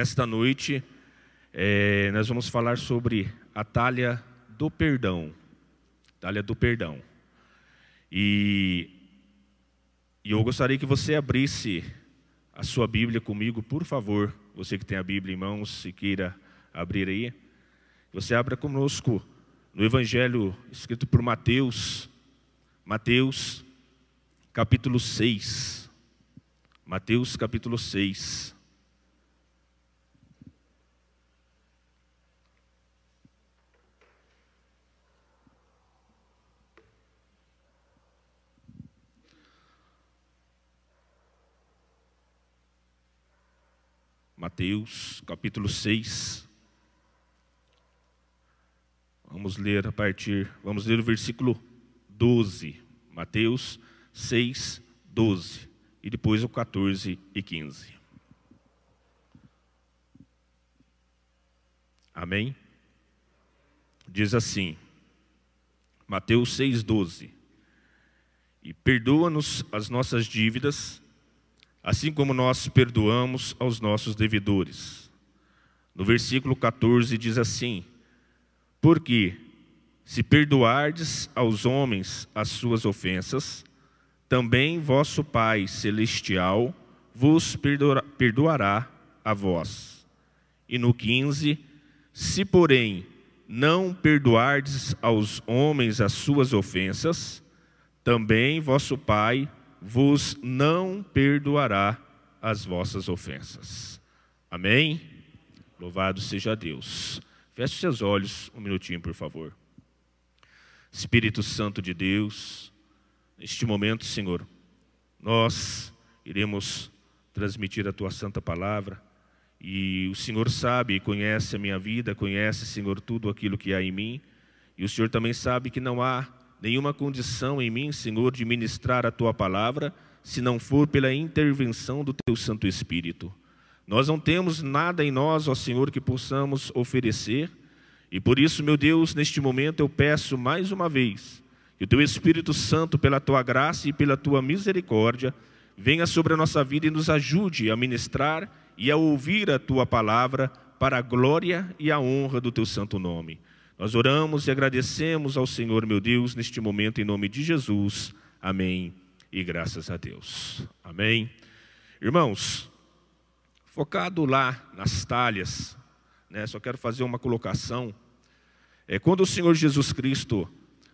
nesta noite é, nós vamos falar sobre a talha do perdão. Talha do perdão. E, e eu gostaria que você abrisse a sua Bíblia comigo, por favor. Você que tem a Bíblia em mãos, se queira abrir aí. Você abra conosco no Evangelho escrito por Mateus, Mateus, capítulo 6. Mateus, capítulo 6. Mateus, capítulo 6. Vamos ler a partir, vamos ler o versículo 12. Mateus 6, 12. E depois o 14 e 15. Amém? Diz assim, Mateus 6, 12. E perdoa-nos as nossas dívidas, assim como nós perdoamos aos nossos devedores. No versículo 14 diz assim: porque se perdoardes aos homens as suas ofensas, também vosso Pai celestial vos perdoará a vós. E no 15, se porém não perdoardes aos homens as suas ofensas, também vosso Pai vos não perdoará as vossas ofensas. Amém? Louvado seja Deus. Feche seus olhos um minutinho, por favor. Espírito Santo de Deus, neste momento, Senhor, nós iremos transmitir a tua santa palavra e o Senhor sabe conhece a minha vida, conhece, Senhor, tudo aquilo que há em mim e o Senhor também sabe que não há nenhuma condição em mim, Senhor, de ministrar a tua palavra se não for pela intervenção do teu Santo Espírito. Nós não temos nada em nós, ó Senhor, que possamos oferecer, e por isso, meu Deus, neste momento eu peço mais uma vez que o Teu Espírito Santo, pela Tua graça e pela Tua misericórdia, venha sobre a nossa vida e nos ajude a ministrar e a ouvir a Tua palavra para a glória e a honra do Teu santo nome. Nós oramos e agradecemos ao Senhor, meu Deus, neste momento, em nome de Jesus. Amém. E graças a Deus. Amém. Irmãos, Focado lá nas talhas, né, só quero fazer uma colocação. É, quando o Senhor Jesus Cristo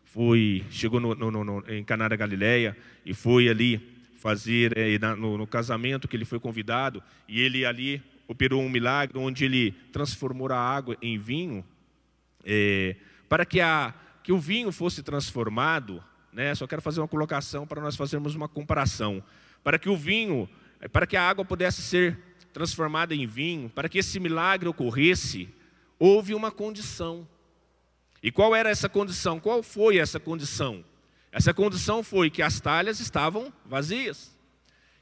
foi, chegou no, no, no, em Caná da Galileia e foi ali fazer é, no, no casamento que ele foi convidado e ele ali operou um milagre onde ele transformou a água em vinho, é, para que, a, que o vinho fosse transformado, né, só quero fazer uma colocação para nós fazermos uma comparação, para que o vinho, para que a água pudesse ser transformada em vinho, para que esse milagre ocorresse, houve uma condição. E qual era essa condição? Qual foi essa condição? Essa condição foi que as talhas estavam vazias.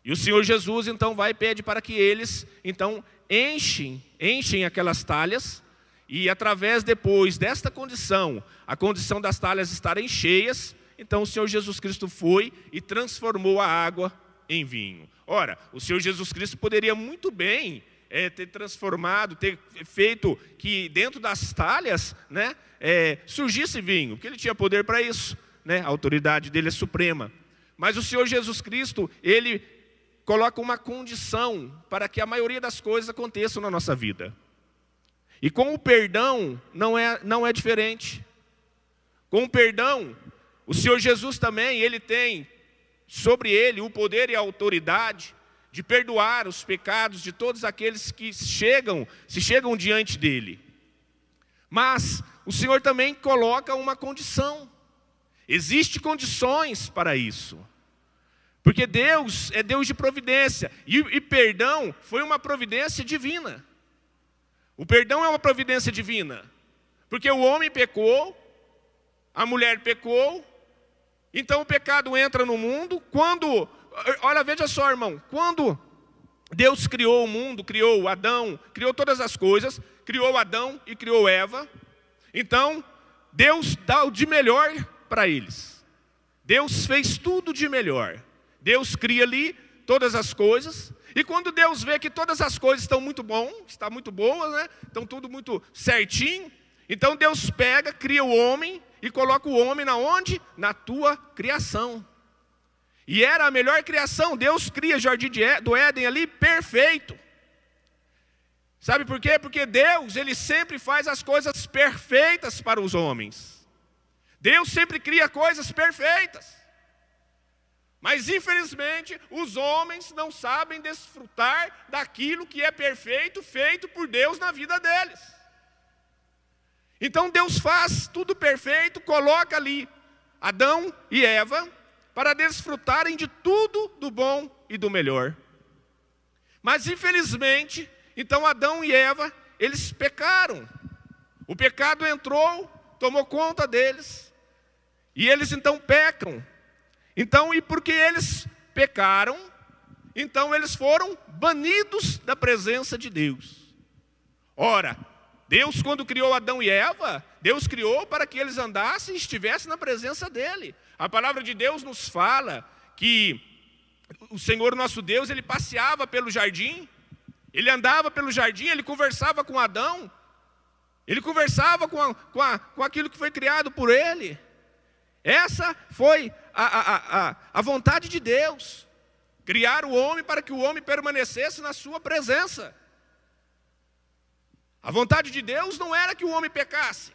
E o Senhor Jesus então vai e pede para que eles então enchem, enchem aquelas talhas e através depois desta condição, a condição das talhas estarem cheias, então o Senhor Jesus Cristo foi e transformou a água em vinho. Ora, o Senhor Jesus Cristo poderia muito bem é, ter transformado, ter feito que dentro das talhas né, é, surgisse vinho, porque ele tinha poder para isso, né, a autoridade dele é suprema. Mas o Senhor Jesus Cristo, ele coloca uma condição para que a maioria das coisas aconteçam na nossa vida. E com o perdão não é, não é diferente. Com o perdão, o Senhor Jesus também, ele tem sobre ele o poder e a autoridade de perdoar os pecados de todos aqueles que chegam, se chegam diante dele. Mas o Senhor também coloca uma condição. Existem condições para isso. Porque Deus é Deus de providência. E, e, perdão foi uma providência divina. O perdão é uma providência divina. Porque o homem pecou, a mulher pecou, então o pecado entra no mundo quando, olha, veja só, irmão, quando Deus criou o mundo, criou Adão, criou todas as coisas, criou Adão e criou Eva. Então, Deus dá o de melhor para eles. Deus fez tudo de melhor. Deus cria ali todas as coisas, E quando Deus vê que todas as coisas estão muito bom, está muito boas, né? Estão tudo muito certinho. Então Deus pega, cria o homem e coloca o homem na onde? Na tua criação. E era a melhor criação. Deus cria o jardim do Éden ali perfeito. Sabe por quê? Porque Deus, ele sempre faz as coisas perfeitas para os homens. Deus sempre cria coisas perfeitas. Mas infelizmente, os homens não sabem desfrutar daquilo que é perfeito feito por Deus na vida deles. Então Deus faz tudo perfeito, coloca ali Adão e Eva para desfrutarem de tudo do bom e do melhor. Mas infelizmente, então Adão e Eva, eles pecaram. O pecado entrou, tomou conta deles. E eles então pecam. Então, e porque eles pecaram, então eles foram banidos da presença de Deus. Ora, Deus, quando criou Adão e Eva, Deus criou para que eles andassem e estivessem na presença dEle. A palavra de Deus nos fala que o Senhor nosso Deus, ele passeava pelo jardim, ele andava pelo jardim, ele conversava com Adão, ele conversava com, a, com, a, com aquilo que foi criado por ele. Essa foi a, a, a, a vontade de Deus. Criar o homem para que o homem permanecesse na sua presença. A vontade de Deus não era que o homem pecasse.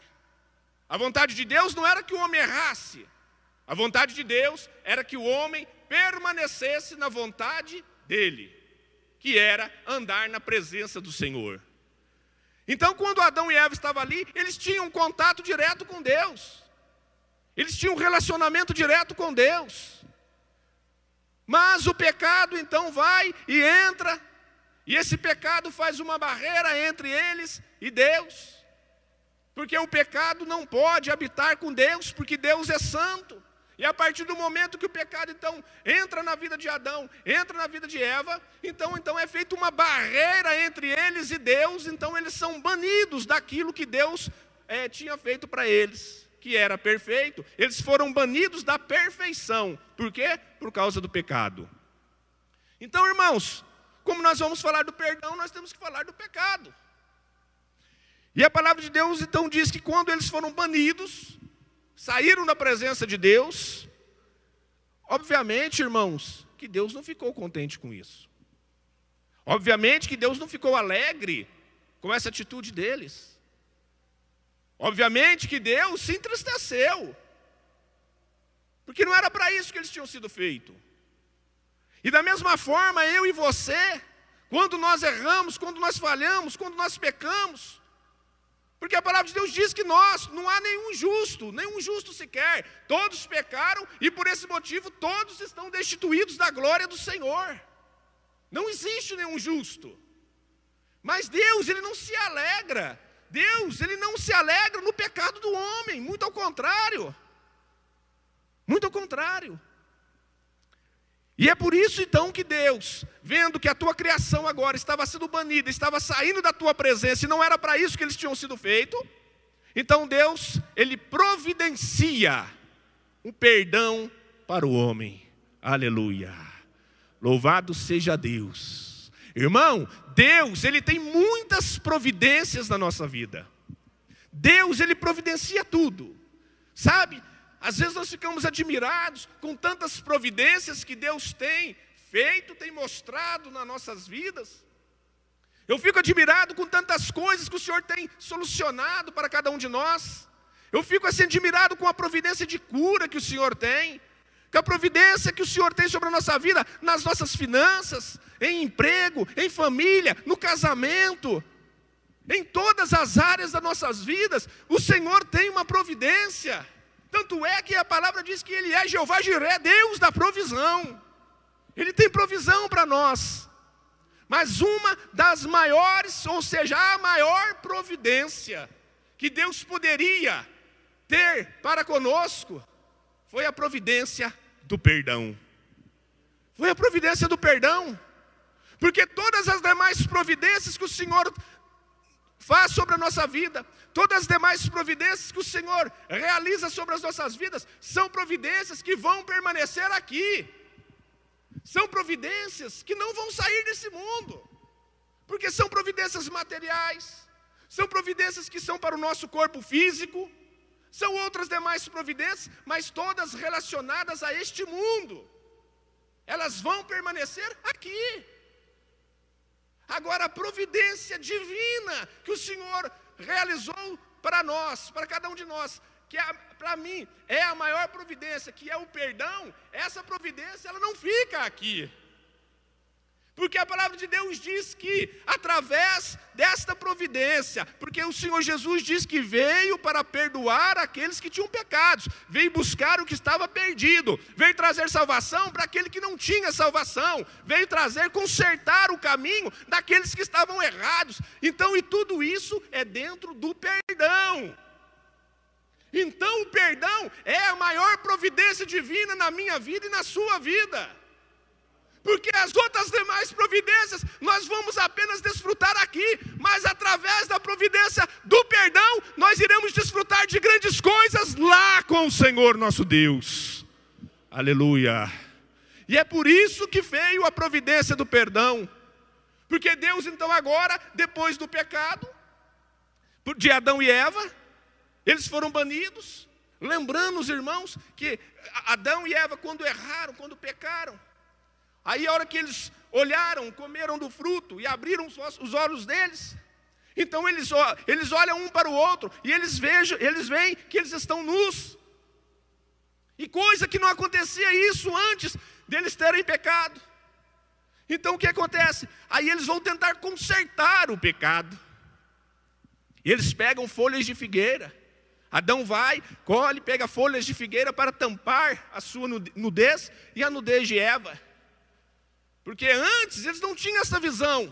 A vontade de Deus não era que o homem errasse. A vontade de Deus era que o homem permanecesse na vontade dele, que era andar na presença do Senhor. Então, quando Adão e Eva estavam ali, eles tinham um contato direto com Deus. Eles tinham um relacionamento direto com Deus. Mas o pecado então vai e entra, e esse pecado faz uma barreira entre eles e Deus. Porque o pecado não pode habitar com Deus, porque Deus é santo. E a partir do momento que o pecado então entra na vida de Adão, entra na vida de Eva, então então é feita uma barreira entre eles e Deus, então eles são banidos daquilo que Deus é, tinha feito para eles que era perfeito, eles foram banidos da perfeição. Por quê? Por causa do pecado. Então, irmãos, como nós vamos falar do perdão, nós temos que falar do pecado. E a palavra de Deus então diz que quando eles foram banidos, saíram da presença de Deus, obviamente, irmãos, que Deus não ficou contente com isso. Obviamente que Deus não ficou alegre com essa atitude deles. Obviamente que Deus se entristeceu, porque não era para isso que eles tinham sido feitos. E da mesma forma, eu e você, quando nós erramos, quando nós falhamos, quando nós pecamos, porque a palavra de Deus diz que nós, não há nenhum justo, nenhum justo sequer, todos pecaram e por esse motivo todos estão destituídos da glória do Senhor. Não existe nenhum justo. Mas Deus, Ele não se alegra Deus, ele não se alegra no pecado do homem, muito ao contrário. Muito ao contrário. E é por isso então que Deus, vendo que a tua criação agora estava sendo banida, estava saindo da tua presença e não era para isso que eles tinham sido feitos, então Deus, ele providencia um perdão para o homem. Aleluia. Louvado seja Deus. Irmão, Deus, ele tem muitas providências na nossa vida. Deus, ele providencia tudo. Sabe? Às vezes nós ficamos admirados com tantas providências que Deus tem feito, tem mostrado nas nossas vidas. Eu fico admirado com tantas coisas que o Senhor tem solucionado para cada um de nós. Eu fico assim admirado com a providência de cura que o Senhor tem com a providência que o Senhor tem sobre a nossa vida, nas nossas finanças, em emprego, em família, no casamento, em todas as áreas das nossas vidas, o Senhor tem uma providência. Tanto é que a palavra diz que Ele é Jeová Jiré, Deus da provisão. Ele tem provisão para nós. Mas uma das maiores, ou seja, a maior providência que Deus poderia ter para conosco, foi a providência do perdão. Foi a providência do perdão. Porque todas as demais providências que o Senhor faz sobre a nossa vida, todas as demais providências que o Senhor realiza sobre as nossas vidas, são providências que vão permanecer aqui. São providências que não vão sair desse mundo, porque são providências materiais, são providências que são para o nosso corpo físico, são outras demais providências, mas todas relacionadas a este mundo. Elas vão permanecer aqui. Agora, a providência divina que o Senhor realizou para nós, para cada um de nós, que é, para mim é a maior providência, que é o perdão, essa providência ela não fica aqui. Porque a palavra de Deus diz que através desta providência, porque o Senhor Jesus diz que veio para perdoar aqueles que tinham pecados, veio buscar o que estava perdido, veio trazer salvação para aquele que não tinha salvação, veio trazer consertar o caminho daqueles que estavam errados. Então, e tudo isso é dentro do perdão. Então, o perdão é a maior providência divina na minha vida e na sua vida porque as outras demais providências nós vamos apenas desfrutar aqui, mas através da providência do perdão, nós iremos desfrutar de grandes coisas lá com o Senhor nosso Deus. Aleluia. E é por isso que veio a providência do perdão, porque Deus, então, agora, depois do pecado, de Adão e Eva, eles foram banidos, lembrando os irmãos que Adão e Eva, quando erraram, quando pecaram, Aí a hora que eles olharam, comeram do fruto e abriram os olhos deles, então eles, eles olham um para o outro e eles vejam, eles veem que eles estão nus. E coisa que não acontecia isso antes deles terem pecado. Então o que acontece? Aí eles vão tentar consertar o pecado. Eles pegam folhas de figueira. Adão vai, colhe, pega folhas de figueira para tampar a sua nudez e a nudez de Eva. Porque antes eles não tinham essa visão.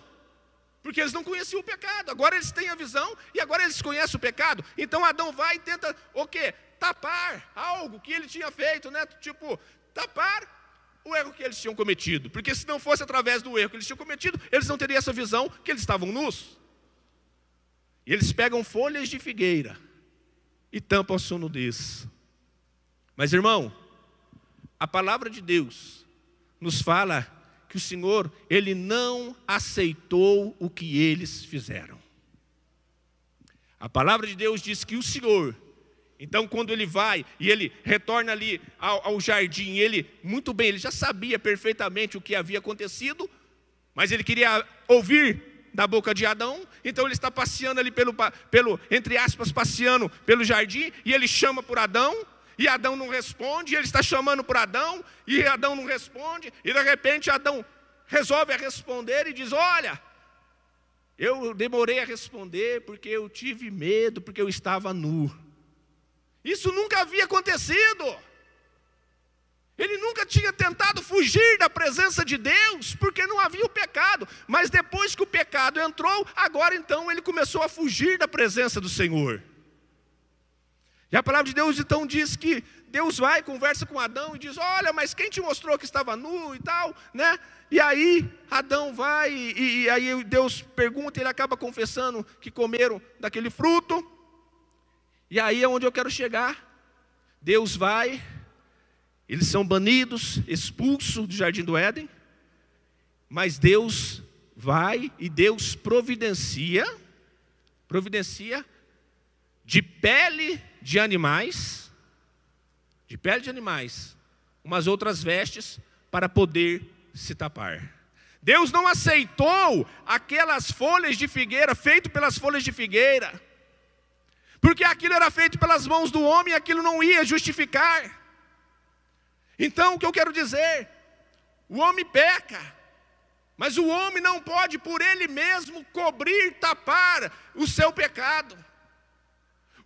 Porque eles não conheciam o pecado. Agora eles têm a visão e agora eles conhecem o pecado. Então Adão vai e tenta o quê? Tapar algo que ele tinha feito, né? Tipo, tapar o erro que eles tinham cometido. Porque se não fosse através do erro que eles tinham cometido, eles não teriam essa visão que eles estavam nus. E eles pegam folhas de figueira e tampam a sua nudez. Mas irmão, a palavra de Deus nos fala que o Senhor, ele não aceitou o que eles fizeram. A palavra de Deus diz que o Senhor, então quando ele vai e ele retorna ali ao, ao jardim, ele, muito bem, ele já sabia perfeitamente o que havia acontecido, mas ele queria ouvir da boca de Adão, então ele está passeando ali pelo, pelo entre aspas, passeando pelo jardim, e ele chama por Adão, e Adão não responde, ele está chamando por Adão, e Adão não responde, e de repente Adão resolve responder e diz: Olha, eu demorei a responder porque eu tive medo, porque eu estava nu. Isso nunca havia acontecido. Ele nunca tinha tentado fugir da presença de Deus, porque não havia o pecado. Mas depois que o pecado entrou, agora então ele começou a fugir da presença do Senhor. E a palavra de Deus então diz que Deus vai, conversa com Adão e diz: Olha, mas quem te mostrou que estava nu e tal, né? E aí Adão vai, e, e aí Deus pergunta, e ele acaba confessando que comeram daquele fruto. E aí é onde eu quero chegar. Deus vai, eles são banidos, expulsos do jardim do Éden, mas Deus vai e Deus providencia, providencia de pele de animais, de pele de animais, umas outras vestes para poder se tapar. Deus não aceitou aquelas folhas de figueira, feito pelas folhas de figueira, porque aquilo era feito pelas mãos do homem e aquilo não ia justificar. Então, o que eu quero dizer? O homem peca, mas o homem não pode por ele mesmo cobrir, tapar o seu pecado.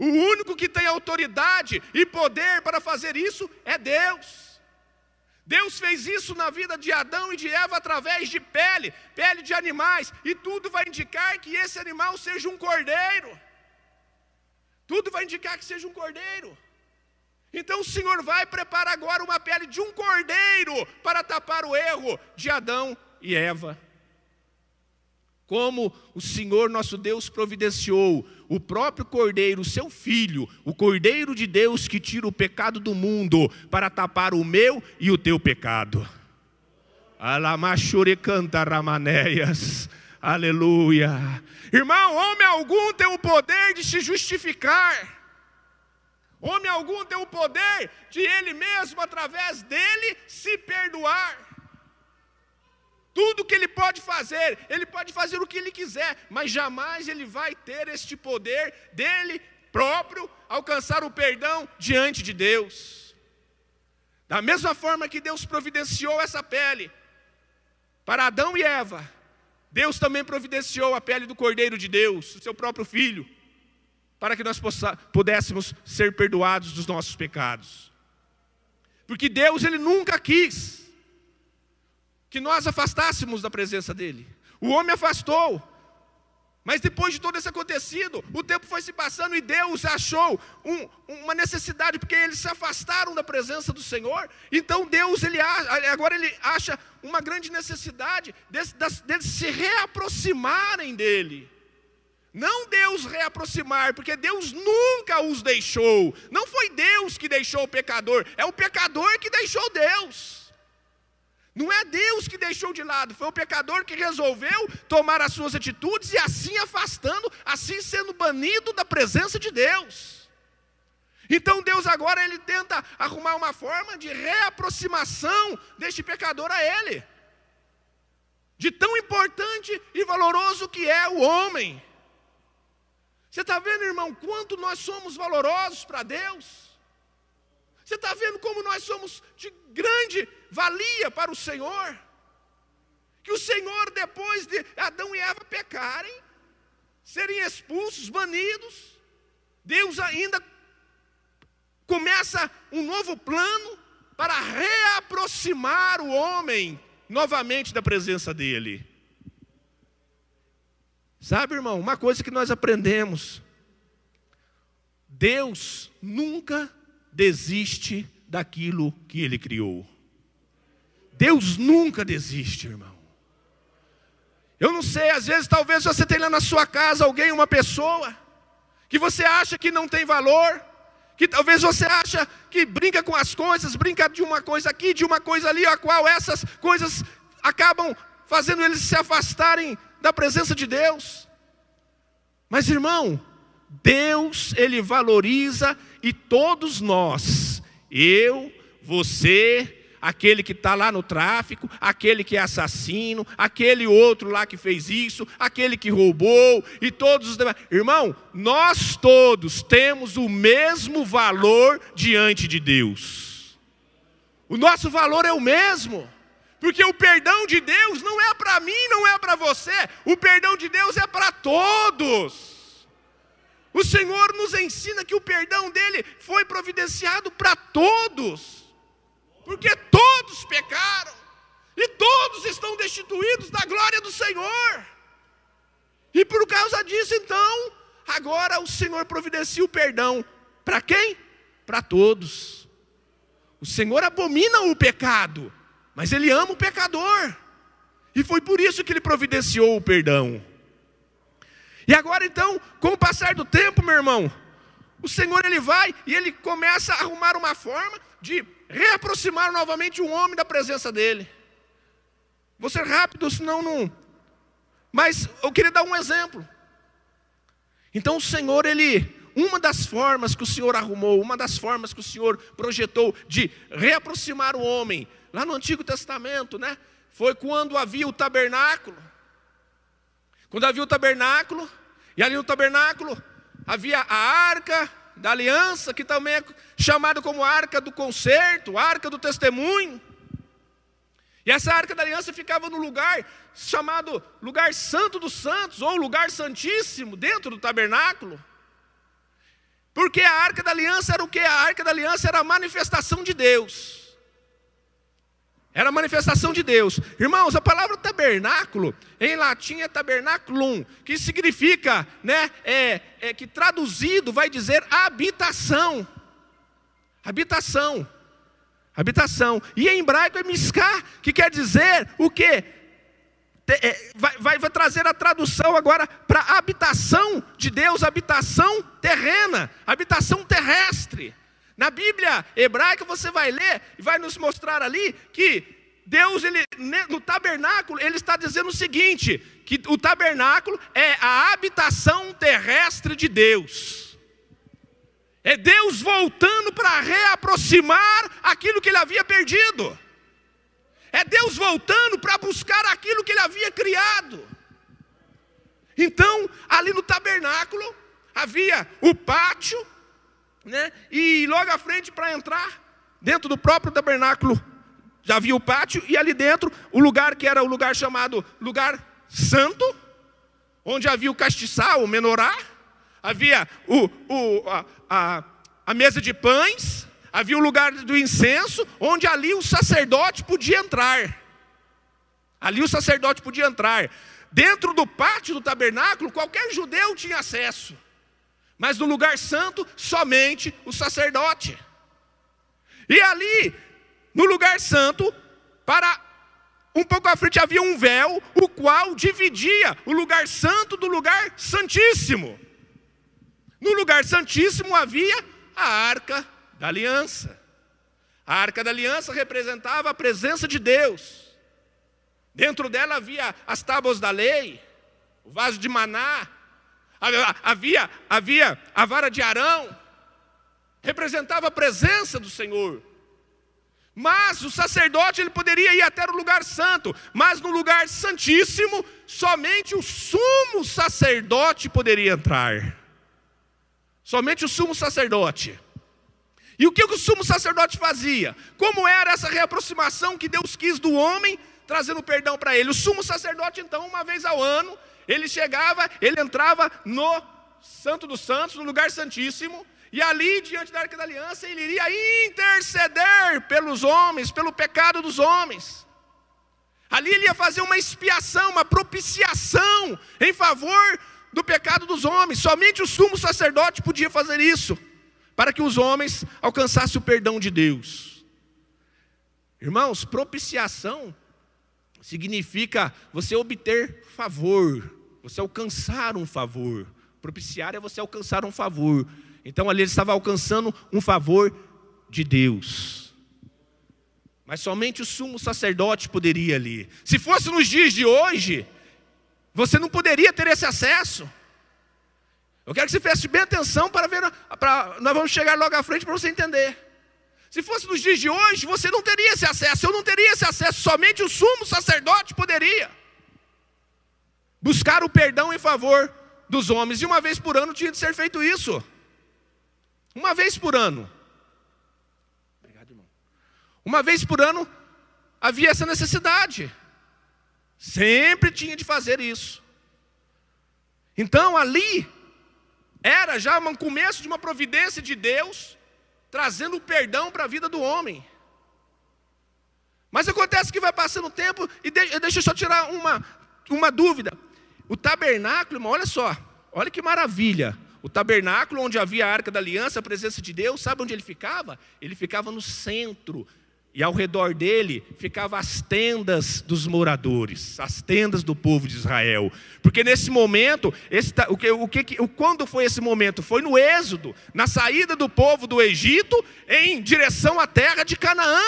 O único que tem autoridade e poder para fazer isso é Deus. Deus fez isso na vida de Adão e de Eva através de pele, pele de animais, e tudo vai indicar que esse animal seja um cordeiro. Tudo vai indicar que seja um cordeiro. Então o Senhor vai preparar agora uma pele de um cordeiro para tapar o erro de Adão e Eva como o Senhor nosso Deus providenciou o próprio Cordeiro, seu filho, o Cordeiro de Deus que tira o pecado do mundo para tapar o meu e o teu pecado. Alamachure canta ramanéias. Aleluia. Irmão, homem algum tem o poder de se justificar. Homem algum tem o poder de ele mesmo, através dele, se perdoar. Tudo que ele pode fazer, ele pode fazer o que ele quiser, mas jamais ele vai ter este poder dele próprio alcançar o perdão diante de Deus. Da mesma forma que Deus providenciou essa pele para Adão e Eva, Deus também providenciou a pele do Cordeiro de Deus, o seu próprio filho, para que nós possa, pudéssemos ser perdoados dos nossos pecados. Porque Deus ele nunca quis que nós afastássemos da presença dele. O homem afastou. Mas depois de todo esse acontecido, o tempo foi se passando e Deus achou um, uma necessidade, porque eles se afastaram da presença do Senhor. Então Deus, ele, agora ele acha uma grande necessidade deles, deles se reaproximarem dele. Não Deus reaproximar, porque Deus nunca os deixou. Não foi Deus que deixou o pecador, é o pecador que deixou Deus. Não é Deus que deixou de lado, foi o pecador que resolveu tomar as suas atitudes e assim afastando, assim sendo banido da presença de Deus. Então Deus agora ele tenta arrumar uma forma de reaproximação deste pecador a ele. De tão importante e valoroso que é o homem. Você está vendo, irmão, quanto nós somos valorosos para Deus? Está vendo como nós somos de grande valia para o Senhor? Que o Senhor, depois de Adão e Eva pecarem, serem expulsos, banidos, Deus ainda começa um novo plano para reaproximar o homem novamente da presença dele. Sabe, irmão, uma coisa que nós aprendemos: Deus nunca desiste daquilo que ele criou. Deus nunca desiste, irmão. Eu não sei, às vezes talvez você tenha lá na sua casa alguém, uma pessoa, que você acha que não tem valor, que talvez você acha que brinca com as coisas, brinca de uma coisa aqui, de uma coisa ali, a qual essas coisas acabam fazendo eles se afastarem da presença de Deus. Mas irmão, Deus ele valoriza e todos nós, eu, você, aquele que está lá no tráfico, aquele que é assassino, aquele outro lá que fez isso, aquele que roubou, e todos os demais. Irmão, nós todos temos o mesmo valor diante de Deus. O nosso valor é o mesmo. Porque o perdão de Deus não é para mim, não é para você. O perdão de Deus é para todos. O Senhor nos ensina que o perdão dele foi providenciado para todos, porque todos pecaram e todos estão destituídos da glória do Senhor. E por causa disso, então, agora o Senhor providencia o perdão para quem? Para todos. O Senhor abomina o pecado, mas Ele ama o pecador, e foi por isso que Ele providenciou o perdão. E agora então, com o passar do tempo, meu irmão, o Senhor ele vai e ele começa a arrumar uma forma de reaproximar novamente o homem da presença dele. Vou ser rápido, senão não. Mas eu queria dar um exemplo. Então o Senhor, ele, uma das formas que o Senhor arrumou, uma das formas que o Senhor projetou de reaproximar o homem, lá no Antigo Testamento, né? Foi quando havia o tabernáculo. Quando havia o tabernáculo, e ali no tabernáculo havia a arca da aliança, que também é chamada como arca do concerto, arca do testemunho. E essa arca da aliança ficava no lugar chamado lugar santo dos santos, ou lugar santíssimo, dentro do tabernáculo. Porque a arca da aliança era o que? A arca da aliança era a manifestação de Deus. Era a manifestação de Deus. Irmãos, a palavra tabernáculo, em latim é tabernaculum, que significa, né, é, é, que traduzido vai dizer habitação. Habitação. Habitação. E em hebraico é miskah, que quer dizer o quê? É, vai, vai, vai, trazer a tradução agora para habitação de Deus, habitação terrena, habitação terrestre. Na Bíblia hebraica você vai ler e vai nos mostrar ali que Deus, ele, no tabernáculo, ele está dizendo o seguinte: que o tabernáculo é a habitação terrestre de Deus. É Deus voltando para reaproximar aquilo que ele havia perdido. É Deus voltando para buscar aquilo que ele havia criado. Então, ali no tabernáculo, havia o pátio, né? e logo à frente para entrar, dentro do próprio tabernáculo, já havia o pátio, e ali dentro, o lugar que era o lugar chamado lugar santo, onde havia o castiçal, o menorá, havia o, o, a, a, a mesa de pães, havia o lugar do incenso, onde ali o sacerdote podia entrar. Ali o sacerdote podia entrar. Dentro do pátio do tabernáculo, qualquer judeu tinha acesso. Mas no lugar santo, somente o sacerdote. E ali no lugar santo, para um pouco à frente havia um véu, o qual dividia o lugar santo do lugar santíssimo. No lugar santíssimo havia a arca da aliança. A arca da aliança representava a presença de Deus. Dentro dela havia as tábuas da lei, o vaso de maná, havia, havia a vara de Arão, representava a presença do Senhor. Mas o sacerdote ele poderia ir até o lugar santo, mas no lugar santíssimo, somente o sumo sacerdote poderia entrar. Somente o sumo sacerdote. E o que o sumo sacerdote fazia? Como era essa reaproximação que Deus quis do homem, trazendo perdão para ele? O sumo sacerdote, então, uma vez ao ano, ele chegava, ele entrava no Santo dos Santos, no lugar santíssimo, e ali, diante da arca da aliança, ele iria interceder pelos homens, pelo pecado dos homens. Ali ele ia fazer uma expiação, uma propiciação em favor do pecado dos homens. Somente o sumo sacerdote podia fazer isso, para que os homens alcançassem o perdão de Deus. Irmãos, propiciação significa você obter favor, você alcançar um favor. Propiciar é você alcançar um favor. Então ali ele estava alcançando um favor de Deus. Mas somente o sumo sacerdote poderia ali. Se fosse nos dias de hoje, você não poderia ter esse acesso. Eu quero que você preste bem atenção para ver, para, nós vamos chegar logo à frente para você entender. Se fosse nos dias de hoje, você não teria esse acesso, eu não teria esse acesso, somente o sumo sacerdote poderia buscar o perdão em favor dos homens, e uma vez por ano tinha de ser feito isso. Uma vez por ano. Obrigado, irmão. Uma vez por ano havia essa necessidade. Sempre tinha de fazer isso. Então ali era já um começo de uma providência de Deus trazendo perdão para a vida do homem. Mas acontece que vai passando o tempo, e deixa eu só tirar uma, uma dúvida. O tabernáculo, irmão, olha só, olha que maravilha. O tabernáculo, onde havia a arca da aliança, a presença de Deus, sabe onde ele ficava? Ele ficava no centro. E ao redor dele ficavam as tendas dos moradores, as tendas do povo de Israel. Porque nesse momento, esse, o que, o que, quando foi esse momento? Foi no Êxodo, na saída do povo do Egito em direção à terra de Canaã.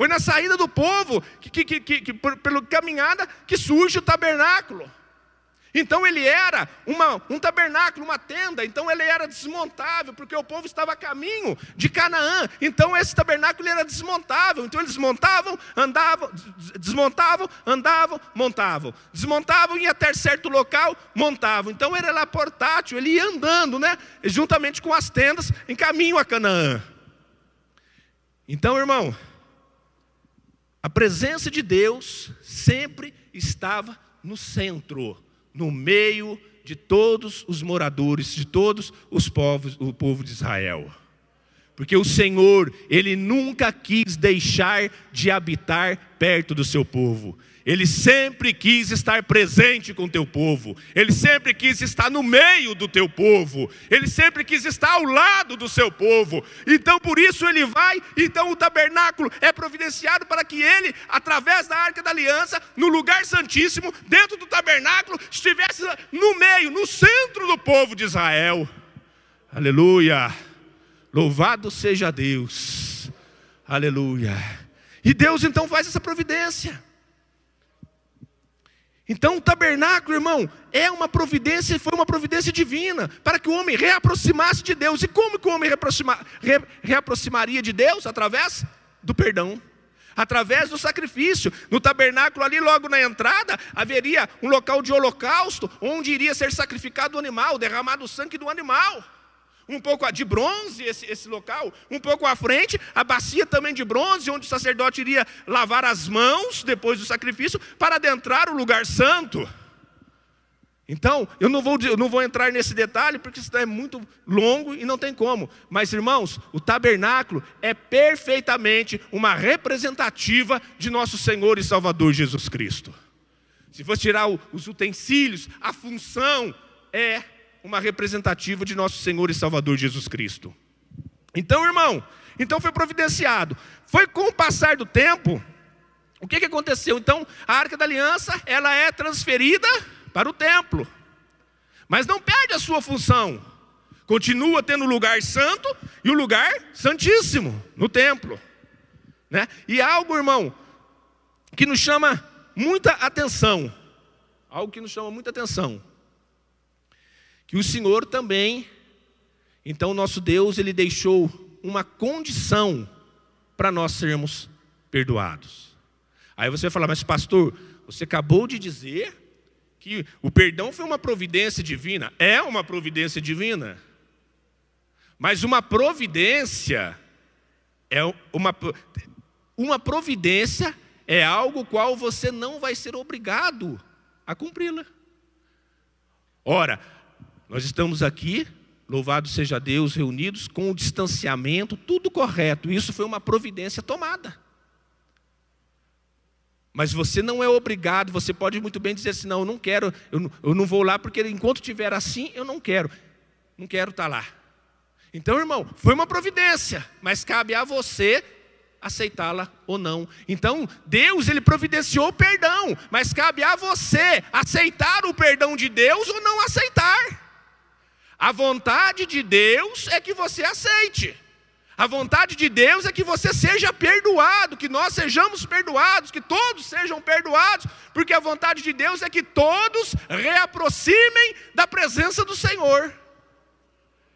Foi na saída do povo, que, que, que, que, pela caminhada, que surge o tabernáculo. Então ele era uma, um tabernáculo, uma tenda, então ele era desmontável, porque o povo estava a caminho de Canaã. Então esse tabernáculo era desmontável. Então eles montavam, andavam, desmontavam, andavam, montavam. Desmontavam, ia até certo local, montavam. Então ele era portátil, ele ia andando, né? Juntamente com as tendas, em caminho a Canaã. Então, irmão, a presença de Deus sempre estava no centro no meio de todos os moradores, de todos os povos, o povo de Israel. Porque o Senhor, Ele nunca quis deixar de habitar perto do seu povo. Ele sempre quis estar presente com o teu povo, ele sempre quis estar no meio do teu povo, ele sempre quis estar ao lado do seu povo. Então por isso ele vai, então o tabernáculo é providenciado para que ele, através da arca da aliança, no lugar santíssimo, dentro do tabernáculo, estivesse no meio, no centro do povo de Israel. Aleluia! Louvado seja Deus. Aleluia. E Deus então faz essa providência. Então o tabernáculo, irmão, é uma providência, foi uma providência divina, para que o homem reaproximasse de Deus. E como que o homem reaproxima, re, reaproximaria de Deus? Através do perdão, através do sacrifício. No tabernáculo, ali logo na entrada, haveria um local de holocausto, onde iria ser sacrificado o animal, derramado o sangue do animal um pouco de bronze esse, esse local, um pouco à frente, a bacia também de bronze, onde o sacerdote iria lavar as mãos depois do sacrifício para adentrar o lugar santo. Então, eu não vou, eu não vou entrar nesse detalhe, porque isso é muito longo e não tem como. Mas, irmãos, o tabernáculo é perfeitamente uma representativa de nosso Senhor e Salvador Jesus Cristo. Se fosse tirar os utensílios, a função é uma representativa de nosso Senhor e Salvador Jesus Cristo. Então, irmão, então foi providenciado. Foi com o passar do tempo, o que, que aconteceu? Então, a Arca da Aliança, ela é transferida para o templo. Mas não perde a sua função. Continua tendo o lugar santo e o lugar santíssimo no templo. Né? E algo, irmão, que nos chama muita atenção. Algo que nos chama muita atenção que o Senhor também, então nosso Deus, ele deixou uma condição para nós sermos perdoados. Aí você vai falar, mas pastor, você acabou de dizer que o perdão foi uma providência divina. É uma providência divina. Mas uma providência é uma uma providência é algo qual você não vai ser obrigado a cumpri-la. Ora, nós estamos aqui, louvado seja Deus, reunidos com o distanciamento, tudo correto. Isso foi uma providência tomada. Mas você não é obrigado, você pode muito bem dizer assim: não, eu não quero, eu não, vou lá, porque enquanto tiver assim, eu não quero, não quero estar lá. Então, irmão, foi uma providência, mas cabe a você aceitá-la ou não. Então, Deus ele providenciou o perdão, mas cabe a você aceitar o perdão de Deus ou não aceitar. A vontade de Deus é que você aceite. A vontade de Deus é que você seja perdoado, que nós sejamos perdoados, que todos sejam perdoados, porque a vontade de Deus é que todos reaproximem da presença do Senhor.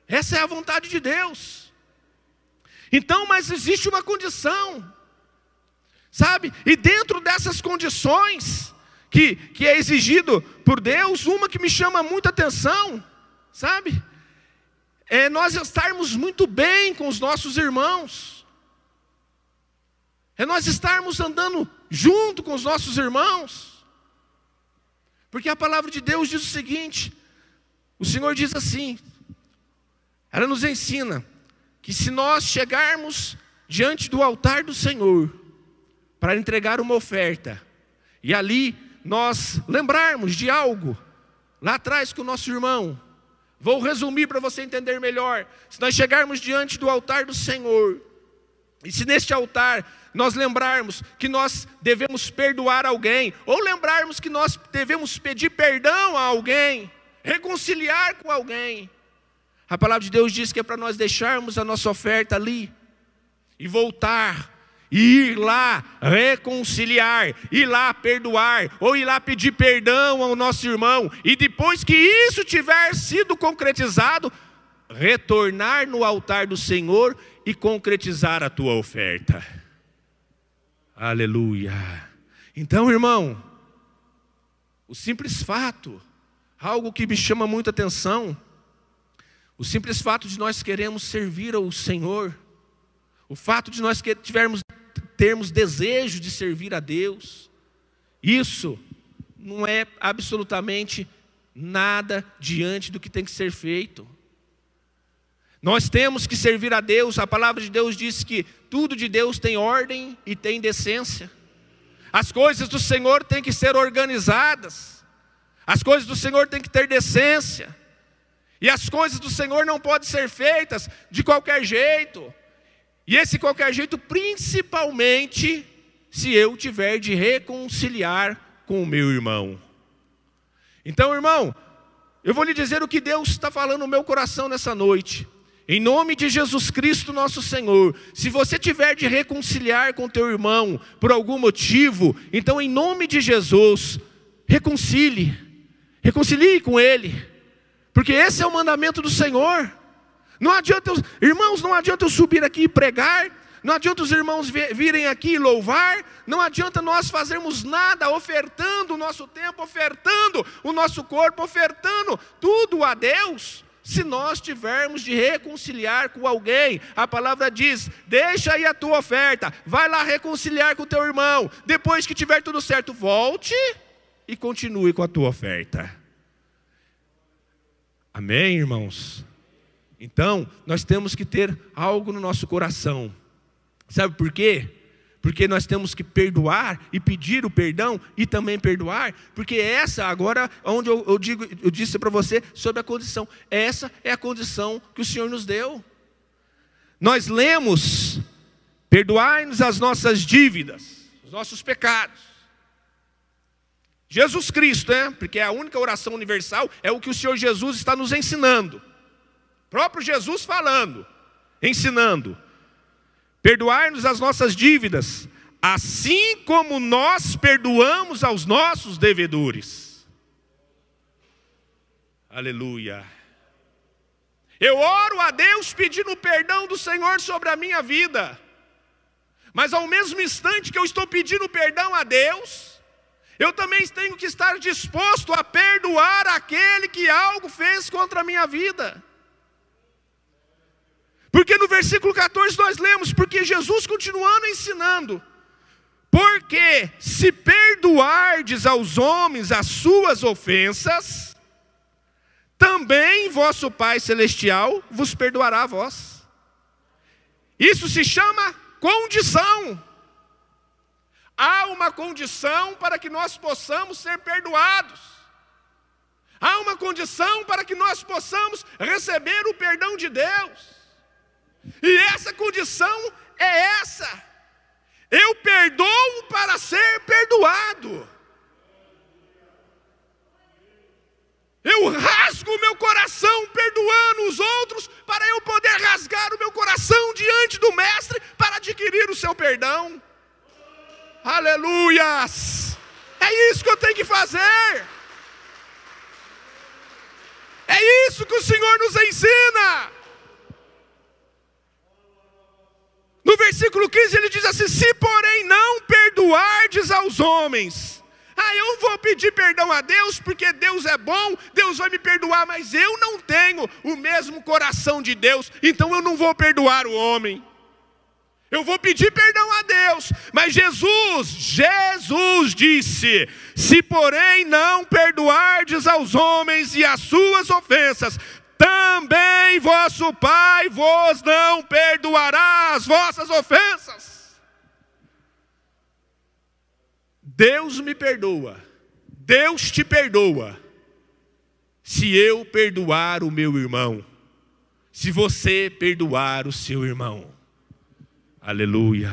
Essa é a vontade de Deus. Então, mas existe uma condição, sabe? E dentro dessas condições que, que é exigido por Deus, uma que me chama muita atenção sabe? É nós estarmos muito bem com os nossos irmãos, é nós estarmos andando junto com os nossos irmãos, porque a palavra de Deus diz o seguinte: o Senhor diz assim, ela nos ensina que se nós chegarmos diante do altar do Senhor para entregar uma oferta, e ali nós lembrarmos de algo lá atrás com o nosso irmão, Vou resumir para você entender melhor. Se nós chegarmos diante do altar do Senhor, e se neste altar nós lembrarmos que nós devemos perdoar alguém, ou lembrarmos que nós devemos pedir perdão a alguém, reconciliar com alguém, a palavra de Deus diz que é para nós deixarmos a nossa oferta ali e voltar ir lá reconciliar, ir lá perdoar, ou ir lá pedir perdão ao nosso irmão, e depois que isso tiver sido concretizado, retornar no altar do Senhor e concretizar a tua oferta. Aleluia. Então, irmão, o simples fato, algo que me chama muita atenção, o simples fato de nós queremos servir ao Senhor, o fato de nós tivermos termos desejo de servir a Deus. Isso não é absolutamente nada diante do que tem que ser feito. Nós temos que servir a Deus, a palavra de Deus diz que tudo de Deus tem ordem e tem decência. As coisas do Senhor têm que ser organizadas, as coisas do Senhor têm que ter decência, e as coisas do Senhor não podem ser feitas de qualquer jeito. E esse qualquer jeito, principalmente se eu tiver de reconciliar com o meu irmão. Então, irmão, eu vou lhe dizer o que Deus está falando no meu coração nessa noite. Em nome de Jesus Cristo, nosso Senhor, se você tiver de reconciliar com teu irmão por algum motivo, então em nome de Jesus, reconcilie. Reconcilie com ele. Porque esse é o mandamento do Senhor. Não adianta, eu, irmãos, não adianta eu subir aqui e pregar, não adianta os irmãos virem aqui e louvar, não adianta nós fazermos nada ofertando o nosso tempo, ofertando o nosso corpo, ofertando tudo a Deus, se nós tivermos de reconciliar com alguém. A palavra diz: deixa aí a tua oferta, vai lá reconciliar com o teu irmão, depois que tiver tudo certo, volte e continue com a tua oferta. Amém, irmãos? Então, nós temos que ter algo no nosso coração Sabe por quê? Porque nós temos que perdoar e pedir o perdão e também perdoar, porque essa agora, onde eu, eu digo, eu disse para você sobre a condição, essa é a condição que o Senhor nos deu. Nós lemos, perdoai-nos as nossas dívidas, os nossos pecados. Jesus Cristo, né? Porque é a única oração universal, é o que o Senhor Jesus está nos ensinando. Próprio Jesus falando, ensinando. Perdoar-nos as nossas dívidas, assim como nós perdoamos aos nossos devedores. Aleluia. Eu oro a Deus pedindo perdão do Senhor sobre a minha vida. Mas ao mesmo instante que eu estou pedindo perdão a Deus, eu também tenho que estar disposto a perdoar aquele que algo fez contra a minha vida. Porque no versículo 14 nós lemos, porque Jesus continuando ensinando, porque se perdoardes aos homens as suas ofensas, também vosso Pai Celestial vos perdoará a vós. Isso se chama condição. Há uma condição para que nós possamos ser perdoados. Há uma condição para que nós possamos receber o perdão de Deus. E essa condição é essa. Eu perdoo para ser perdoado. Eu rasgo o meu coração perdoando os outros para eu poder rasgar o meu coração diante do Mestre para adquirir o seu perdão. Aleluias! É isso que eu tenho que fazer. É isso que o Senhor nos ensina. No versículo 15 ele diz assim: Se porém não perdoardes aos homens, ah, eu vou pedir perdão a Deus porque Deus é bom, Deus vai me perdoar, mas eu não tenho o mesmo coração de Deus, então eu não vou perdoar o homem. Eu vou pedir perdão a Deus, mas Jesus, Jesus disse: Se porém não perdoardes aos homens e as suas ofensas, também vosso Pai vos não perdoará as vossas ofensas. Deus me perdoa, Deus te perdoa, se eu perdoar o meu irmão, se você perdoar o seu irmão. Aleluia.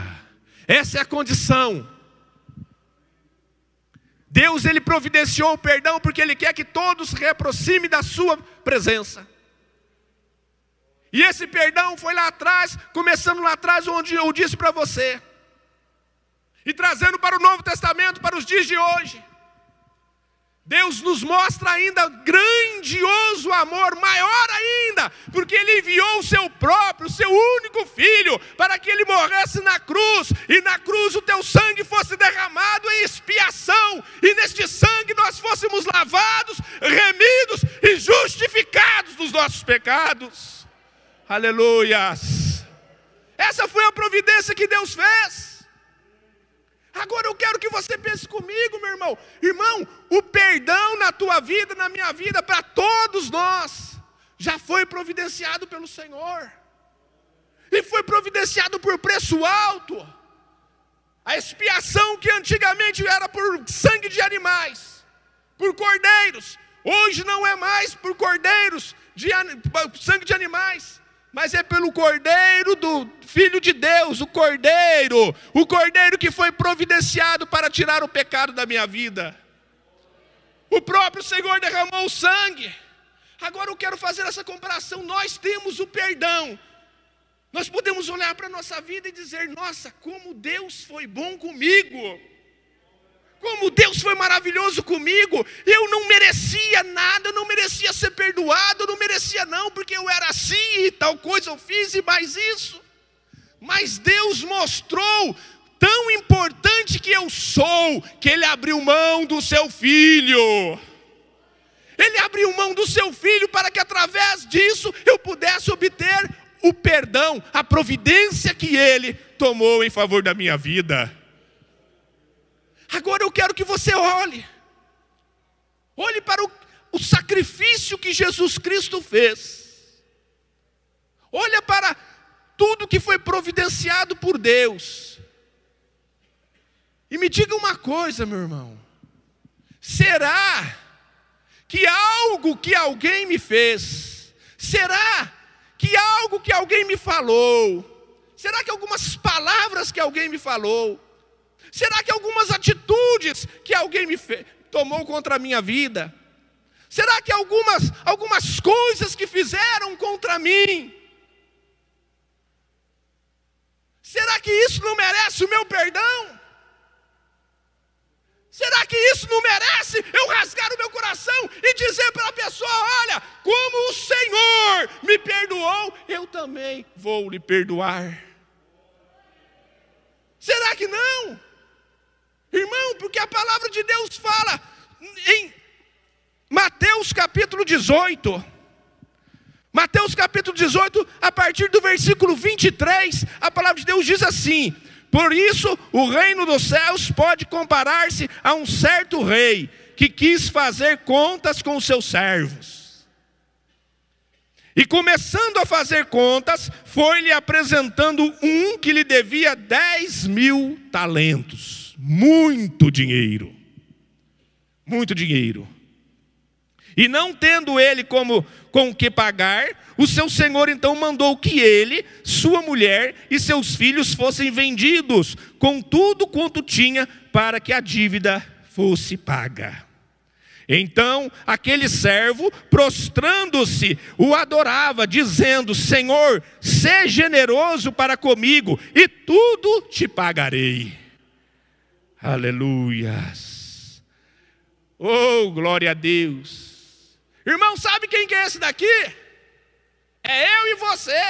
Essa é a condição. Deus ele providenciou o perdão porque ele quer que todos se reaproximem da sua presença. E esse perdão foi lá atrás, começando lá atrás, onde eu disse para você, e trazendo para o Novo Testamento, para os dias de hoje. Deus nos mostra ainda grandioso amor, maior ainda, porque Ele enviou o seu próprio, o seu único filho, para que Ele morresse na cruz, e na cruz o teu sangue fosse derramado em expiação, e neste sangue nós fôssemos lavados, remidos e justificados dos nossos pecados. Aleluias. Essa foi a providência que Deus fez. Agora eu quero que você pense comigo, meu irmão. Irmão, o perdão na tua vida, na minha vida, para todos nós, já foi providenciado pelo Senhor. E foi providenciado por preço alto. A expiação que antigamente era por sangue de animais, por cordeiros, hoje não é mais por cordeiros, de sangue de animais mas é pelo Cordeiro do Filho de Deus, o Cordeiro, o Cordeiro que foi providenciado para tirar o pecado da minha vida. O próprio Senhor derramou o sangue. Agora eu quero fazer essa comparação. Nós temos o perdão. Nós podemos olhar para a nossa vida e dizer: nossa, como Deus foi bom comigo. Como Deus foi maravilhoso comigo. Eu não merecia nada, eu não merecia ser perdoado, eu não merecia, não, porque eu era assim e tal coisa eu fiz e mais isso. Mas Deus mostrou tão importante que eu sou, que Ele abriu mão do seu filho. Ele abriu mão do seu filho para que através disso eu pudesse obter o perdão, a providência que ele tomou em favor da minha vida. Agora eu quero que você olhe, olhe para o, o sacrifício que Jesus Cristo fez, olha para tudo que foi providenciado por Deus, e me diga uma coisa, meu irmão: será que algo que alguém me fez, será que algo que alguém me falou, será que algumas palavras que alguém me falou, será que algumas atitudes que alguém me fez, tomou contra a minha vida, será que algumas, algumas coisas que fizeram contra mim, será que isso não merece o meu perdão? Será que isso não merece eu rasgar o meu coração e dizer para a pessoa: olha, como o Senhor me perdoou, eu também vou lhe perdoar? Será que não? Irmão, porque a palavra de Deus fala em Mateus capítulo 18. Mateus capítulo 18, a partir do versículo 23, a palavra de Deus diz assim: por isso, o reino dos céus pode comparar-se a um certo rei que quis fazer contas com seus servos. E começando a fazer contas, foi-lhe apresentando um que lhe devia dez mil talentos. Muito dinheiro. Muito dinheiro. E não tendo ele como com o que pagar, o seu senhor então mandou que ele, sua mulher e seus filhos fossem vendidos, com tudo quanto tinha, para que a dívida fosse paga. Então aquele servo, prostrando-se, o adorava, dizendo: Senhor, sê generoso para comigo, e tudo te pagarei. Aleluias. Oh, glória a Deus. Irmão, sabe quem que é esse daqui? É eu e você.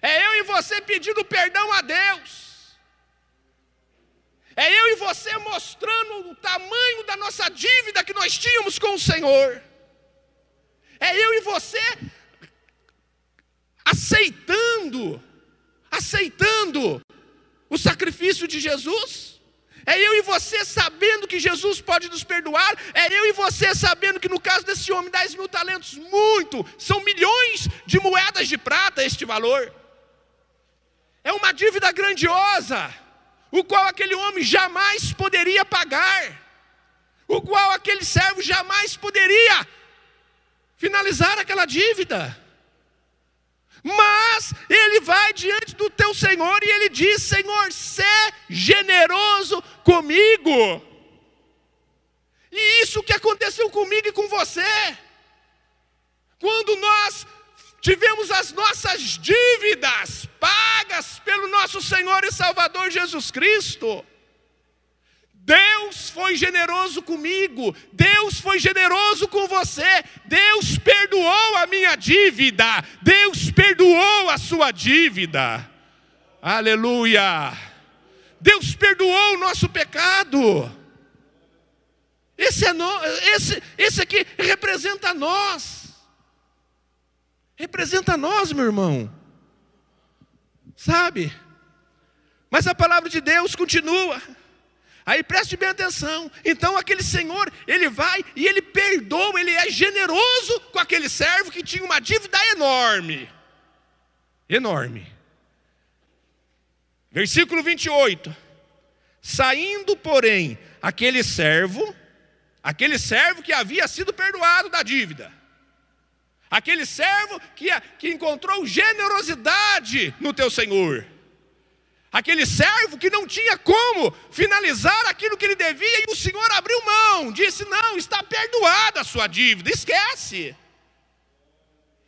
É eu e você pedindo perdão a Deus. É eu e você mostrando o tamanho da nossa dívida que nós tínhamos com o Senhor. É eu e você aceitando, aceitando o sacrifício de Jesus. É eu e você sabendo que Jesus pode nos perdoar. É eu e você sabendo que no caso desse homem, 10 mil talentos, muito, são milhões de moedas de prata este valor. É uma dívida grandiosa, o qual aquele homem jamais poderia pagar, o qual aquele servo jamais poderia finalizar aquela dívida. Mas ele vai diante do teu Senhor e ele diz: Senhor, sê generoso comigo. E isso que aconteceu comigo e com você. Quando nós tivemos as nossas dívidas pagas pelo nosso Senhor e Salvador Jesus Cristo. Deus foi generoso comigo, Deus foi generoso com você, Deus perdoou a minha dívida, Deus perdoou a sua dívida. Aleluia! Deus perdoou o nosso pecado. Esse, é no, esse, esse aqui representa nós. Representa nós, meu irmão. Sabe? Mas a palavra de Deus continua. Aí preste bem atenção. Então aquele senhor, ele vai e ele perdoa, ele é generoso com aquele servo que tinha uma dívida enorme. Enorme. Versículo 28. Saindo, porém, aquele servo, aquele servo que havia sido perdoado da dívida, aquele servo que, que encontrou generosidade no teu senhor, Aquele servo que não tinha como finalizar aquilo que ele devia, e o Senhor abriu mão, disse: Não, está perdoada a sua dívida, esquece.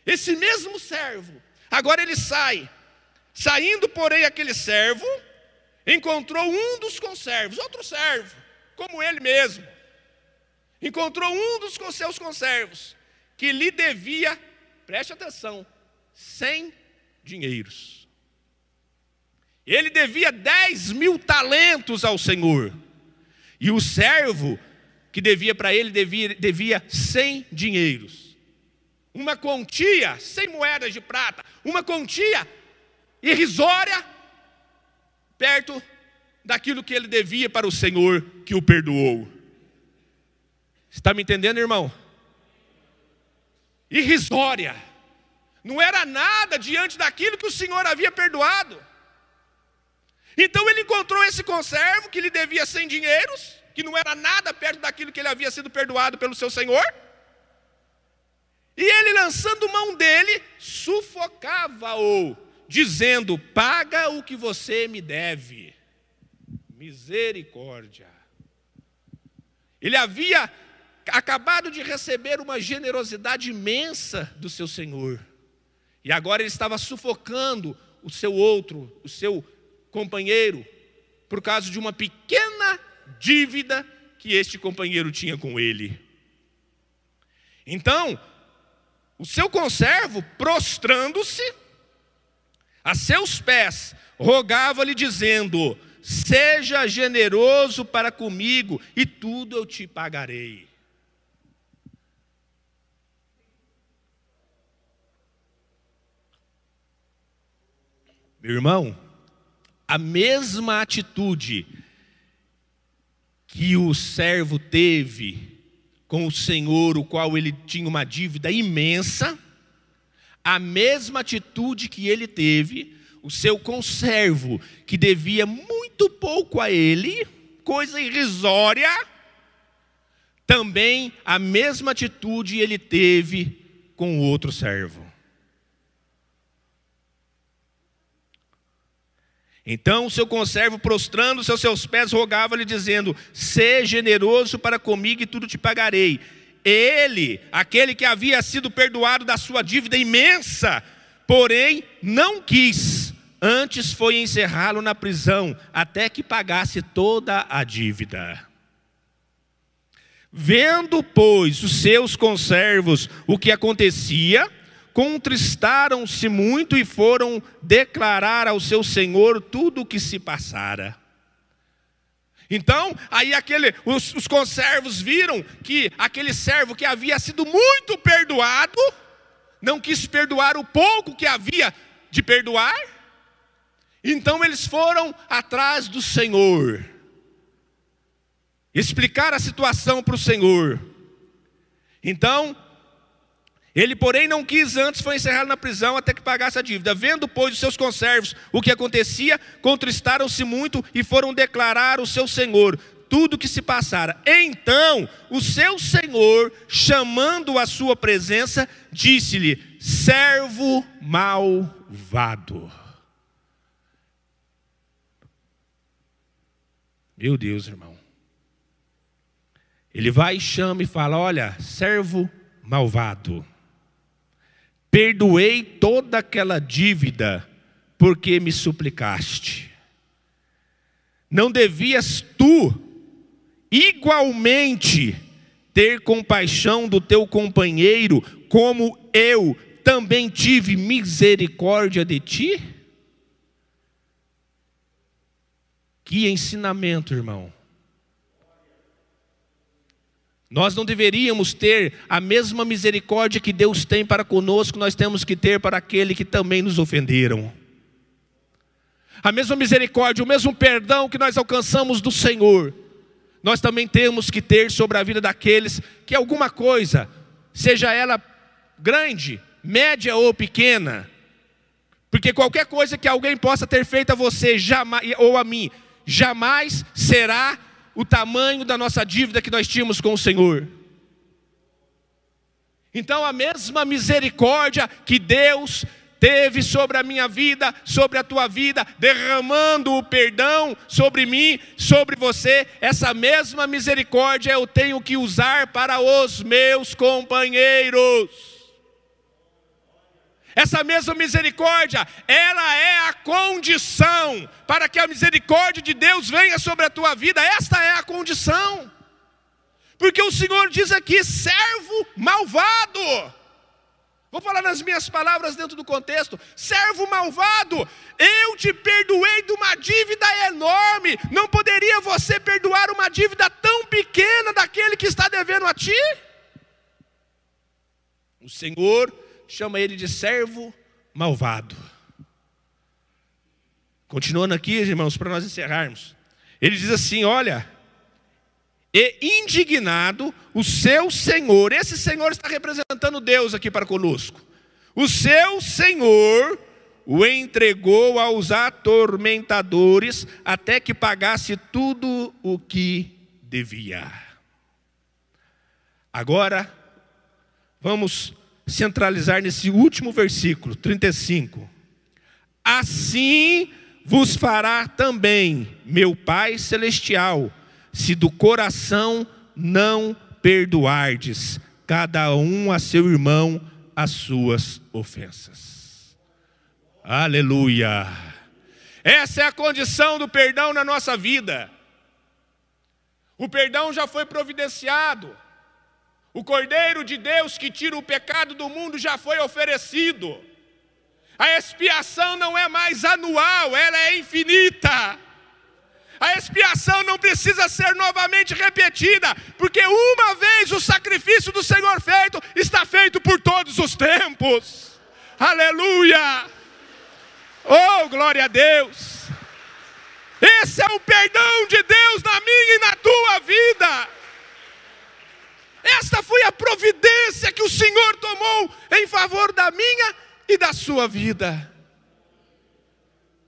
Esse mesmo servo, agora ele sai, saindo, porém, aquele servo, encontrou um dos conservos, outro servo, como ele mesmo, encontrou um dos seus conservos, que lhe devia, preste atenção, cem dinheiros. Ele devia 10 mil talentos ao Senhor. E o servo que devia para ele devia, devia 100 dinheiros. Uma quantia, 100 moedas de prata. Uma quantia irrisória, perto daquilo que ele devia para o Senhor que o perdoou. Está me entendendo, irmão? Irrisória. Não era nada diante daquilo que o Senhor havia perdoado. Então ele encontrou esse conservo que lhe devia 100 dinheiros, que não era nada perto daquilo que ele havia sido perdoado pelo seu senhor. E ele, lançando mão dele, sufocava-o, dizendo: Paga o que você me deve. Misericórdia. Ele havia acabado de receber uma generosidade imensa do seu senhor. E agora ele estava sufocando o seu outro, o seu companheiro por causa de uma pequena dívida que este companheiro tinha com ele. Então, o seu conservo, prostrando-se a seus pés, rogava-lhe, dizendo: Seja generoso para comigo, e tudo eu te pagarei. Meu irmão, a mesma atitude que o servo teve com o Senhor, o qual ele tinha uma dívida imensa, a mesma atitude que ele teve, o seu conservo, que devia muito pouco a ele, coisa irrisória, também a mesma atitude ele teve com o outro servo. Então o seu conservo, prostrando-se aos seus pés, rogava-lhe, dizendo: Sê generoso para comigo e tudo te pagarei. Ele, aquele que havia sido perdoado da sua dívida imensa, porém não quis, antes foi encerrá-lo na prisão, até que pagasse toda a dívida. Vendo, pois, os seus conservos o que acontecia, contristaram-se muito e foram declarar ao seu senhor tudo o que se passara. Então, aí aquele, os, os conservos viram que aquele servo que havia sido muito perdoado, não quis perdoar o pouco que havia de perdoar, então eles foram atrás do Senhor, explicar a situação para o Senhor. Então, ele, porém, não quis antes, foi encerrado na prisão até que pagasse a dívida. Vendo, pois, os seus conservos o que acontecia, contristaram-se muito e foram declarar o seu senhor tudo o que se passara. Então, o seu senhor, chamando a sua presença, disse-lhe: servo malvado. Meu Deus, irmão. Ele vai e chama e fala: Olha, servo malvado perdoei toda aquela dívida porque me suplicaste. Não devias tu igualmente ter compaixão do teu companheiro, como eu também tive misericórdia de ti? Que ensinamento, irmão. Nós não deveríamos ter a mesma misericórdia que Deus tem para conosco, nós temos que ter para aquele que também nos ofenderam. A mesma misericórdia, o mesmo perdão que nós alcançamos do Senhor, nós também temos que ter sobre a vida daqueles que alguma coisa, seja ela grande, média ou pequena, porque qualquer coisa que alguém possa ter feito a você jamais, ou a mim, jamais será o tamanho da nossa dívida que nós tínhamos com o Senhor. Então, a mesma misericórdia que Deus teve sobre a minha vida, sobre a tua vida, derramando o perdão sobre mim, sobre você, essa mesma misericórdia eu tenho que usar para os meus companheiros. Essa mesma misericórdia, ela é a condição para que a misericórdia de Deus venha sobre a tua vida, esta é a condição. Porque o Senhor diz aqui: servo malvado. Vou falar nas minhas palavras dentro do contexto. Servo malvado, eu te perdoei de uma dívida enorme. Não poderia você perdoar uma dívida tão pequena daquele que está devendo a ti? O Senhor chama ele de servo malvado. Continuando aqui, irmãos, para nós encerrarmos. Ele diz assim: Olha, e indignado, o seu senhor, esse senhor está representando Deus aqui para conosco. O seu senhor o entregou aos atormentadores até que pagasse tudo o que devia. Agora, vamos centralizar nesse último versículo, 35. Assim vos fará também meu Pai Celestial se do coração não perdoardes cada um a seu irmão as suas ofensas. Aleluia. Essa é a condição do perdão na nossa vida. O perdão já foi providenciado. O Cordeiro de Deus que tira o pecado do mundo já foi oferecido. A expiação não é mais anual, ela é infinita. A expiação não precisa ser novamente repetida, porque uma vez o sacrifício do Senhor feito está feito por todos os tempos. Aleluia! Oh, glória a Deus! Esse é o perdão de Deus na minha e na tua vida. Esta foi a providência que o Senhor tomou em favor da minha e da sua vida.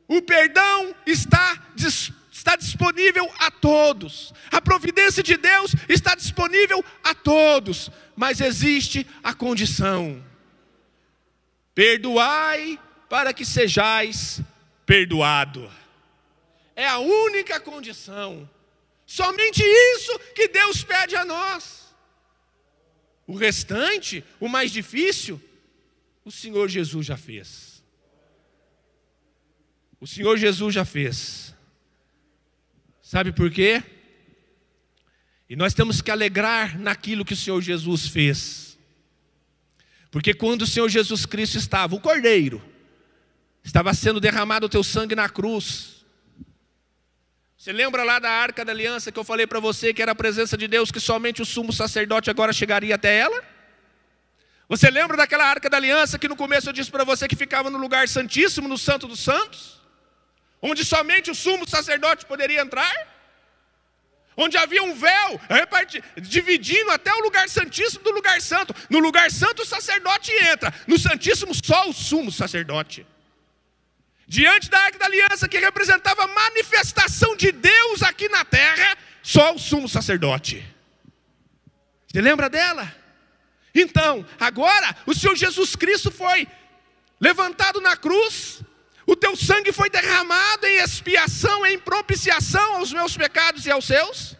O perdão está está disponível a todos. A providência de Deus está disponível a todos, mas existe a condição: perdoai para que sejais perdoado. É a única condição. Somente isso que Deus pede a nós. O restante, o mais difícil, o Senhor Jesus já fez. O Senhor Jesus já fez. Sabe por quê? E nós temos que alegrar naquilo que o Senhor Jesus fez. Porque quando o Senhor Jesus Cristo estava, o Cordeiro, estava sendo derramado o teu sangue na cruz. Você lembra lá da arca da aliança que eu falei para você que era a presença de Deus, que somente o sumo sacerdote agora chegaria até ela? Você lembra daquela arca da aliança que no começo eu disse para você que ficava no lugar santíssimo, no Santo dos Santos? onde somente o sumo sacerdote poderia entrar, onde havia um véu dividindo até o lugar santíssimo do lugar santo. No lugar santo o sacerdote entra, no santíssimo só o sumo sacerdote. Diante da arca da aliança que representava a manifestação de Deus aqui na terra, só o sumo sacerdote. Você lembra dela? Então, agora o Senhor Jesus Cristo foi levantado na cruz, o teu sangue foi derramado em expiação, em propiciação aos meus pecados e aos seus.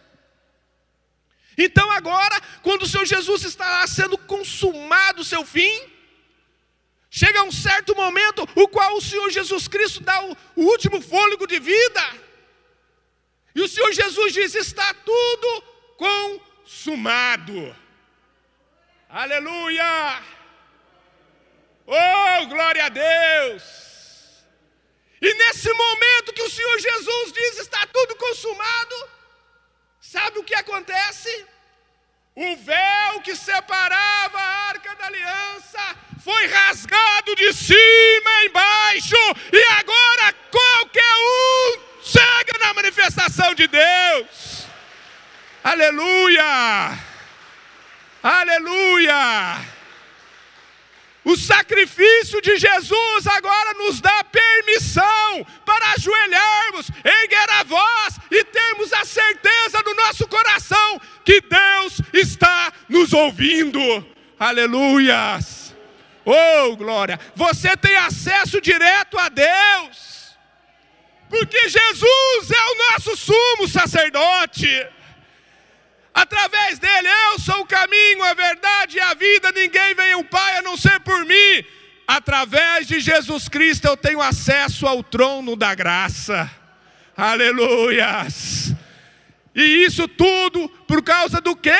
Então agora, quando o seu Jesus está sendo consumado o seu fim, chega um certo momento, o qual o Senhor Jesus Cristo dá o, o último fôlego de vida. E o Senhor Jesus diz: está tudo consumado. Aleluia! Oh, glória a Deus! E nesse momento que o Senhor Jesus diz está tudo consumado, sabe o que acontece? O véu que separava a arca da aliança foi rasgado de cima embaixo, e agora qualquer um chega na manifestação de Deus. Aleluia! Aleluia! O sacrifício de Jesus agora nos dá permissão para ajoelharmos, erguer a voz e termos a certeza no nosso coração que Deus está nos ouvindo. Aleluias! Oh, glória! Você tem acesso direto a Deus. Porque Jesus é o nosso sumo sacerdote. Através dele, eu sou o caminho, a verdade e a vida. Ninguém vem ao Pai a não ser por mim. Através de Jesus Cristo eu tenho acesso ao trono da graça. Aleluias. E isso tudo por causa do quê?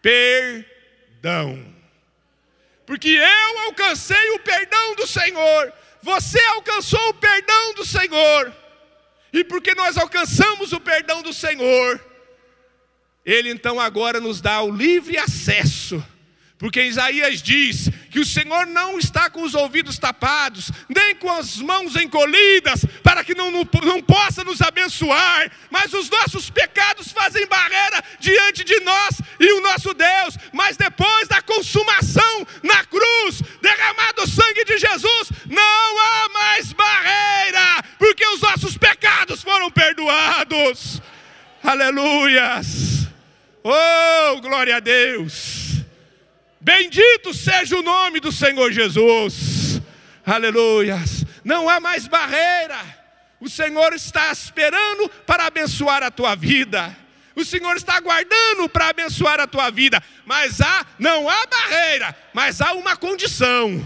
Perdão. Porque eu alcancei o perdão do Senhor. Você alcançou o perdão do Senhor. E porque nós alcançamos o perdão do Senhor, Ele então agora nos dá o livre acesso porque Isaías diz que o Senhor não está com os ouvidos tapados, nem com as mãos encolhidas, para que não, não, não, possa nos abençoar, mas os nossos pecados fazem barreira diante de nós e o nosso Deus. Mas depois da consumação na cruz, derramado o sangue de Jesus, não há mais barreira, porque os nossos pecados foram perdoados. Aleluias! Oh, glória a Deus! Bendito seja o nome do Senhor Jesus. Aleluias. Não há mais barreira. O Senhor está esperando para abençoar a tua vida. O Senhor está aguardando para abençoar a tua vida. Mas há, não há barreira, mas há uma condição.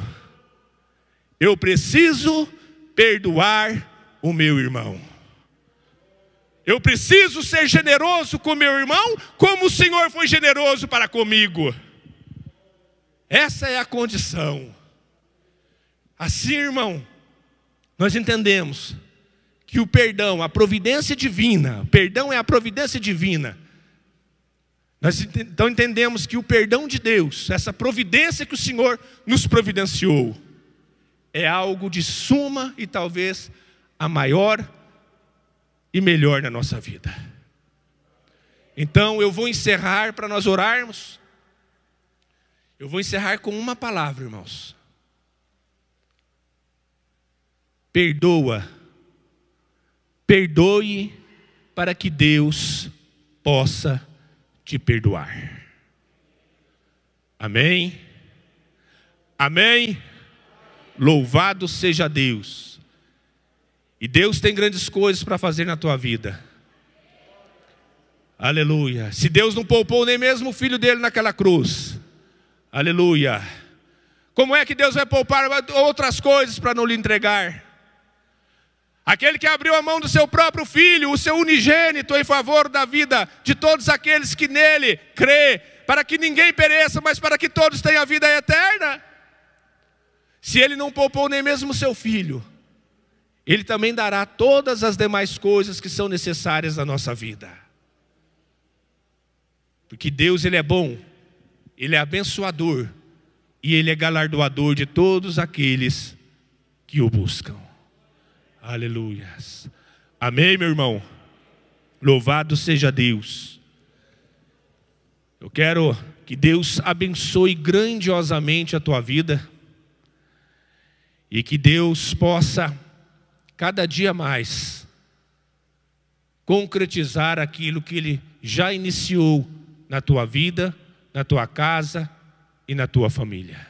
Eu preciso perdoar o meu irmão. Eu preciso ser generoso com meu irmão, como o Senhor foi generoso para comigo. Essa é a condição. Assim, irmão, nós entendemos que o perdão, a providência divina, perdão é a providência divina. Nós então entendemos que o perdão de Deus, essa providência que o Senhor nos providenciou, é algo de suma e talvez a maior e melhor na nossa vida. Então eu vou encerrar para nós orarmos. Eu vou encerrar com uma palavra, irmãos. Perdoa. Perdoe para que Deus possa te perdoar. Amém? Amém? Louvado seja Deus. E Deus tem grandes coisas para fazer na tua vida. Aleluia. Se Deus não poupou nem mesmo o filho dele naquela cruz, Aleluia. Como é que Deus vai poupar outras coisas para não lhe entregar? Aquele que abriu a mão do seu próprio filho, o seu unigênito, em favor da vida de todos aqueles que nele crê, para que ninguém pereça, mas para que todos tenham a vida eterna. Se ele não poupou nem mesmo o seu filho, ele também dará todas as demais coisas que são necessárias na nossa vida. Porque Deus ele é bom ele é abençoador e Ele é galardoador de todos aqueles que o buscam. Aleluias. Amém, meu irmão? Louvado seja Deus. Eu quero que Deus abençoe grandiosamente a tua vida e que Deus possa, cada dia mais, concretizar aquilo que Ele já iniciou na tua vida na tua casa e na tua família.